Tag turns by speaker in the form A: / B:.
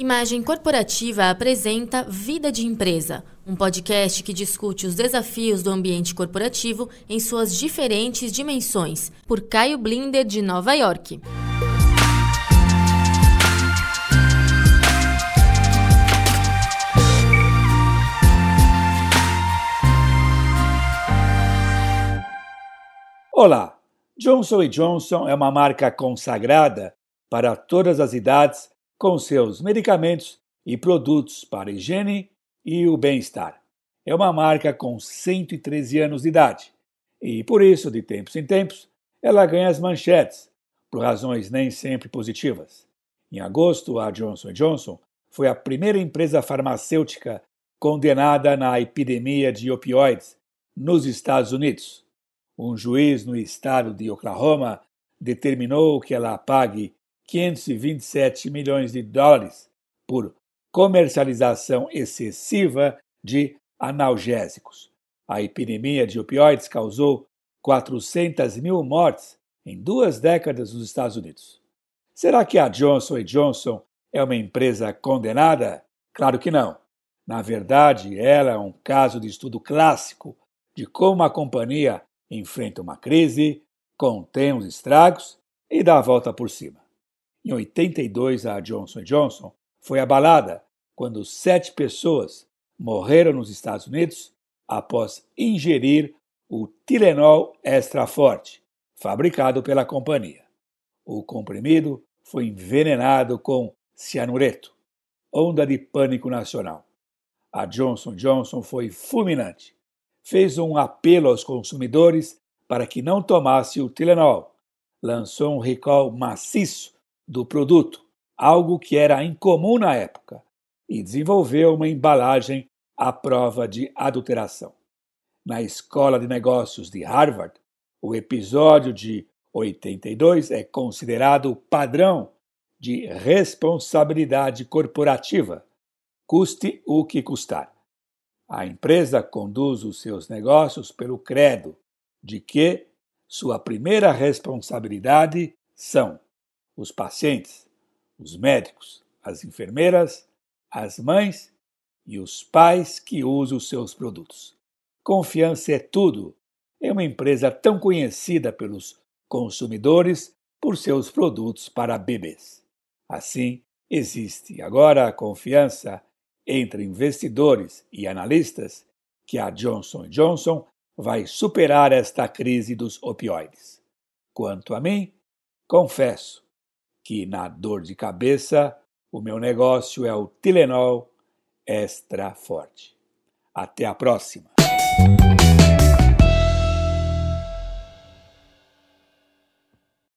A: Imagem Corporativa apresenta Vida de Empresa, um podcast que discute os desafios do ambiente corporativo em suas diferentes dimensões, por Caio Blinder, de Nova York.
B: Olá! Johnson Johnson é uma marca consagrada para todas as idades com seus medicamentos e produtos para higiene e o bem-estar. É uma marca com 113 anos de idade e, por isso, de tempos em tempos, ela ganha as manchetes, por razões nem sempre positivas. Em agosto, a Johnson Johnson foi a primeira empresa farmacêutica condenada na epidemia de opioides nos Estados Unidos. Um juiz no estado de Oklahoma determinou que ela pague 527 milhões de dólares por comercialização excessiva de analgésicos. A epidemia de opioides causou 400 mil mortes em duas décadas nos Estados Unidos. Será que a Johnson Johnson é uma empresa condenada? Claro que não. Na verdade, ela é um caso de estudo clássico de como a companhia enfrenta uma crise, contém os estragos e dá a volta por cima. Em 82, a Johnson Johnson foi abalada quando sete pessoas morreram nos Estados Unidos após ingerir o Tilenol Extra Forte, fabricado pela companhia. O comprimido foi envenenado com cianureto, onda de pânico nacional. A Johnson Johnson foi fulminante. Fez um apelo aos consumidores para que não tomasse o Tilenol. Lançou um recall maciço do produto, algo que era incomum na época, e desenvolveu uma embalagem à prova de adulteração. Na Escola de Negócios de Harvard, o episódio de 82 é considerado o padrão de responsabilidade corporativa, custe o que custar. A empresa conduz os seus negócios pelo credo de que sua primeira responsabilidade são os pacientes, os médicos, as enfermeiras, as mães e os pais que usam os seus produtos. Confiança é tudo em uma empresa tão conhecida pelos consumidores por seus produtos para bebês. Assim, existe agora a confiança entre investidores e analistas que a Johnson Johnson vai superar esta crise dos opioides. Quanto a mim, confesso que na dor de cabeça o meu negócio é o Tilenol Extra Forte. Até a próxima!